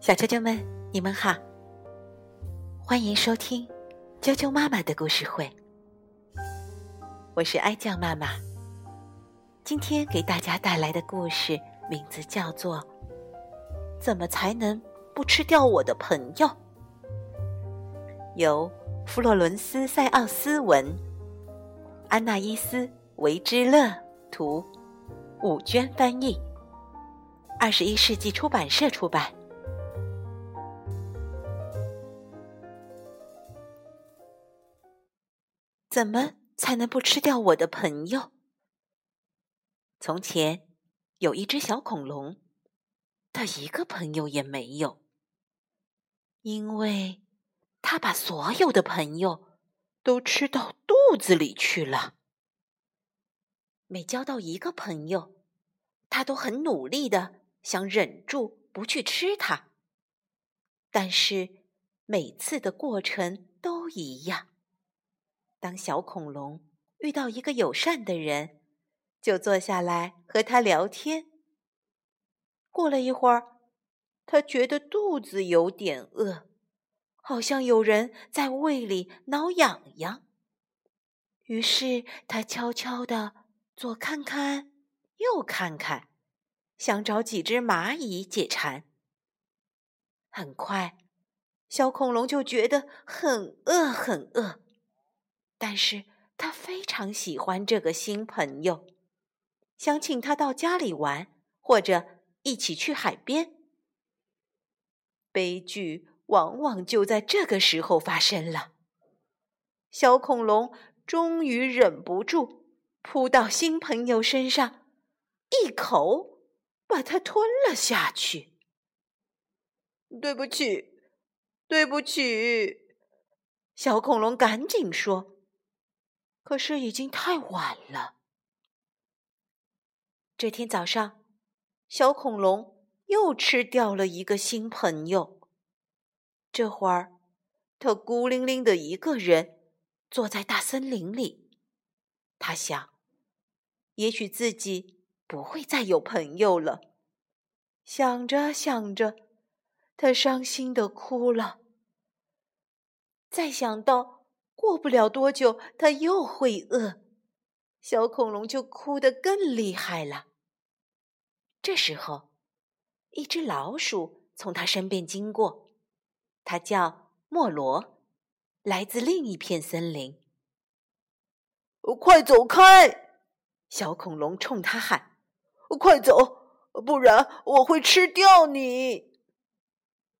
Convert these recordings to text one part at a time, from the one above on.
小啾啾们，你们好，欢迎收听啾啾妈妈的故事会。我是哀酱妈妈，今天给大家带来的故事名字叫做《怎么才能不吃掉我的朋友》，由弗洛伦斯·塞奥斯文、安娜伊斯·维之乐图，五娟翻译，二十一世纪出版社出版。怎么？才能不吃掉我的朋友。从前有一只小恐龙，它一个朋友也没有，因为它把所有的朋友都吃到肚子里去了。每交到一个朋友，他都很努力的想忍住不去吃它，但是每次的过程都一样。当小恐龙遇到一个友善的人，就坐下来和他聊天。过了一会儿，他觉得肚子有点饿，好像有人在胃里挠痒痒。于是他悄悄地左看看，右看看，想找几只蚂蚁解馋。很快，小恐龙就觉得很饿，很饿。但是他非常喜欢这个新朋友，想请他到家里玩，或者一起去海边。悲剧往往就在这个时候发生了。小恐龙终于忍不住，扑到新朋友身上，一口把它吞了下去。对不起，对不起，小恐龙赶紧说。可是已经太晚了。这天早上，小恐龙又吃掉了一个新朋友。这会儿，他孤零零的一个人坐在大森林里。他想，也许自己不会再有朋友了。想着想着，他伤心的哭了。再想到。过不了多久，他又会饿，小恐龙就哭得更厉害了。这时候，一只老鼠从他身边经过，它叫莫罗，来自另一片森林。快走开！小恐龙冲他喊：“快走，不然我会吃掉你！”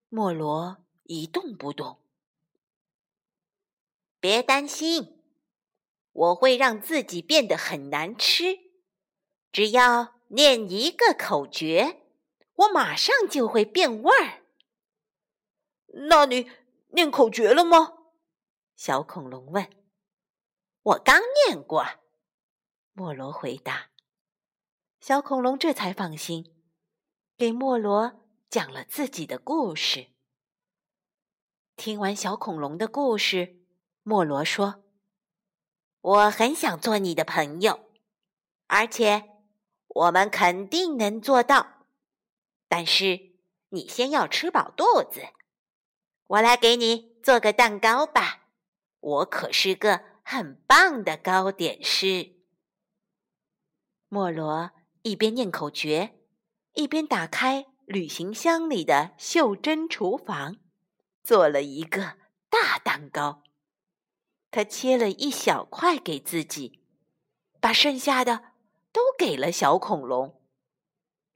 莫罗一动不动。别担心，我会让自己变得很难吃。只要念一个口诀，我马上就会变味儿。那你念口诀了吗？小恐龙问。我刚念过，莫罗回答。小恐龙这才放心，给莫罗讲了自己的故事。听完小恐龙的故事。莫罗说：“我很想做你的朋友，而且我们肯定能做到。但是你先要吃饱肚子。我来给你做个蛋糕吧，我可是个很棒的糕点师。”莫罗一边念口诀，一边打开旅行箱里的袖珍厨房，做了一个大蛋糕。他切了一小块给自己，把剩下的都给了小恐龙。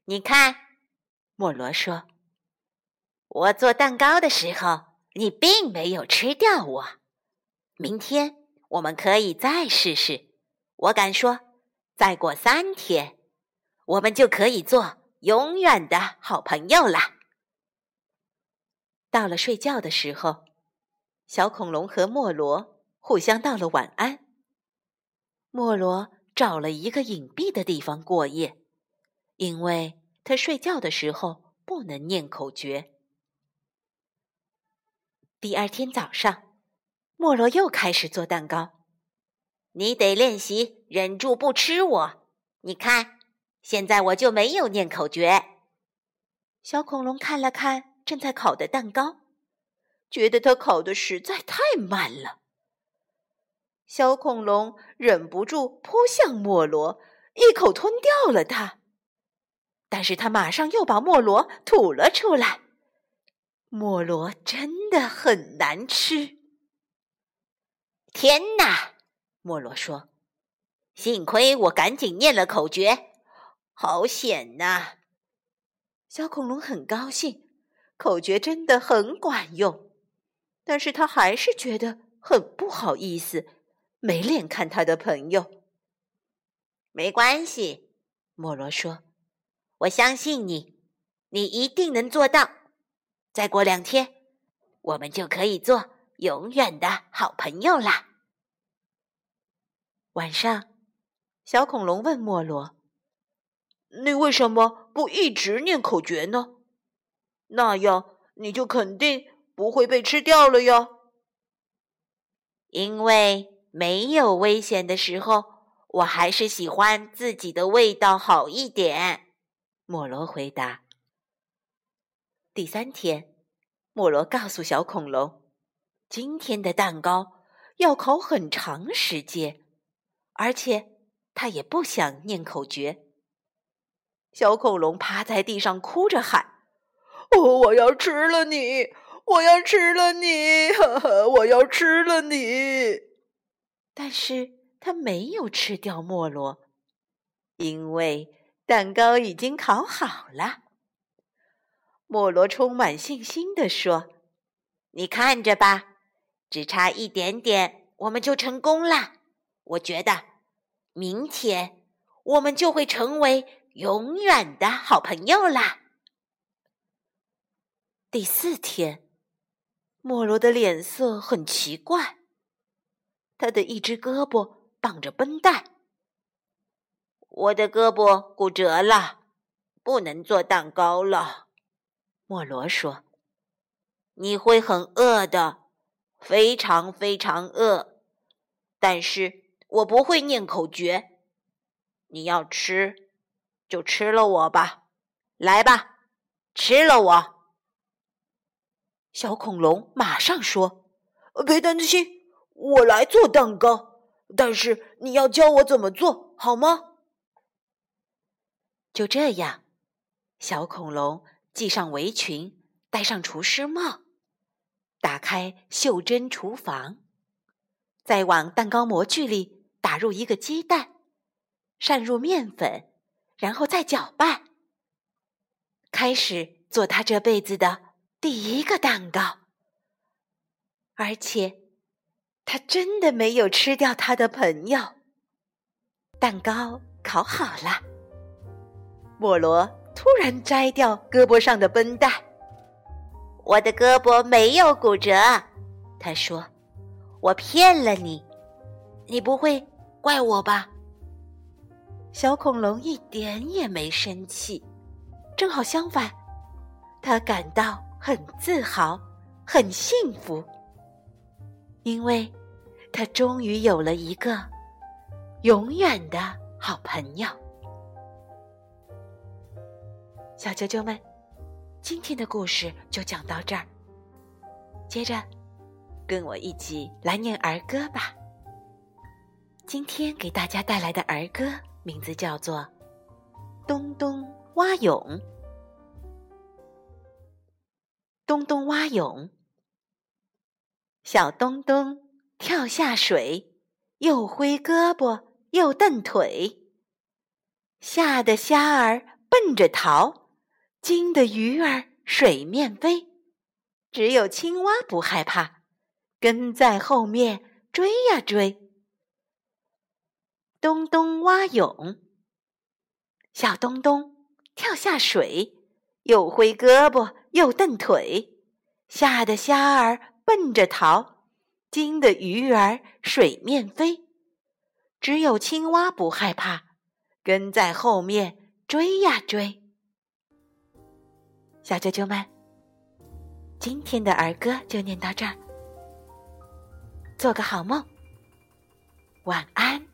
你看，莫罗说：“我做蛋糕的时候，你并没有吃掉我。明天我们可以再试试。我敢说，再过三天，我们就可以做永远的好朋友了。”到了睡觉的时候，小恐龙和莫罗。互相道了晚安。莫罗找了一个隐蔽的地方过夜，因为他睡觉的时候不能念口诀。第二天早上，莫罗又开始做蛋糕。你得练习忍住不吃我。你看，现在我就没有念口诀。小恐龙看了看正在烤的蛋糕，觉得它烤的实在太慢了。小恐龙忍不住扑向莫罗，一口吞掉了它。但是他马上又把莫罗吐了出来。莫罗真的很难吃。天哪！莫罗说：“幸亏我赶紧念了口诀，好险呐！”小恐龙很高兴，口诀真的很管用。但是他还是觉得很不好意思，没脸看他的朋友。没关系，莫罗说：“我相信你，你一定能做到。再过两天，我们就可以做永远的好朋友啦。”晚上，小恐龙问莫罗。你为什么不一直念口诀呢？那样你就肯定不会被吃掉了呀。因为没有危险的时候，我还是喜欢自己的味道好一点。莫罗回答。第三天，莫罗告诉小恐龙，今天的蛋糕要烤很长时间，而且他也不想念口诀。小恐龙趴在地上哭着喊：“哦，我要吃了你！我要吃了你！呵呵，我要吃了你！”但是他没有吃掉莫罗，因为蛋糕已经烤好了。莫罗充满信心地说：“你看着吧，只差一点点，我们就成功了。我觉得，明天我们就会成为……”永远的好朋友啦！第四天，莫罗的脸色很奇怪，他的一只胳膊绑着绷带。我的胳膊骨折了，不能做蛋糕了。莫罗说：“你会很饿的，非常非常饿。但是我不会念口诀，你要吃。”就吃了我吧，来吧，吃了我！小恐龙马上说：“别担心，我来做蛋糕，但是你要教我怎么做好吗？”就这样，小恐龙系上围裙，戴上厨师帽，打开袖珍厨房，再往蛋糕模具里打入一个鸡蛋，渗入面粉。然后再搅拌，开始做他这辈子的第一个蛋糕。而且，他真的没有吃掉他的朋友。蛋糕烤好了，莫罗突然摘掉胳膊上的绷带。我的胳膊没有骨折，他说：“我骗了你，你不会怪我吧？”小恐龙一点也没生气，正好相反，他感到很自豪、很幸福，因为他终于有了一个永远的好朋友。小啾啾们，今天的故事就讲到这儿，接着跟我一起来念儿歌吧。今天给大家带来的儿歌。名字叫做《东东蛙泳》。东东蛙泳，小东东跳下水，又挥胳膊又蹬腿，吓得虾儿奔着逃，惊得鱼儿水面飞。只有青蛙不害怕，跟在后面追呀追。东东蛙泳，小东东跳下水，又挥胳膊又蹬腿，吓得虾儿奔着逃，惊得鱼儿水面飞。只有青蛙不害怕，跟在后面追呀追。小啾啾们，今天的儿歌就念到这儿，做个好梦，晚安。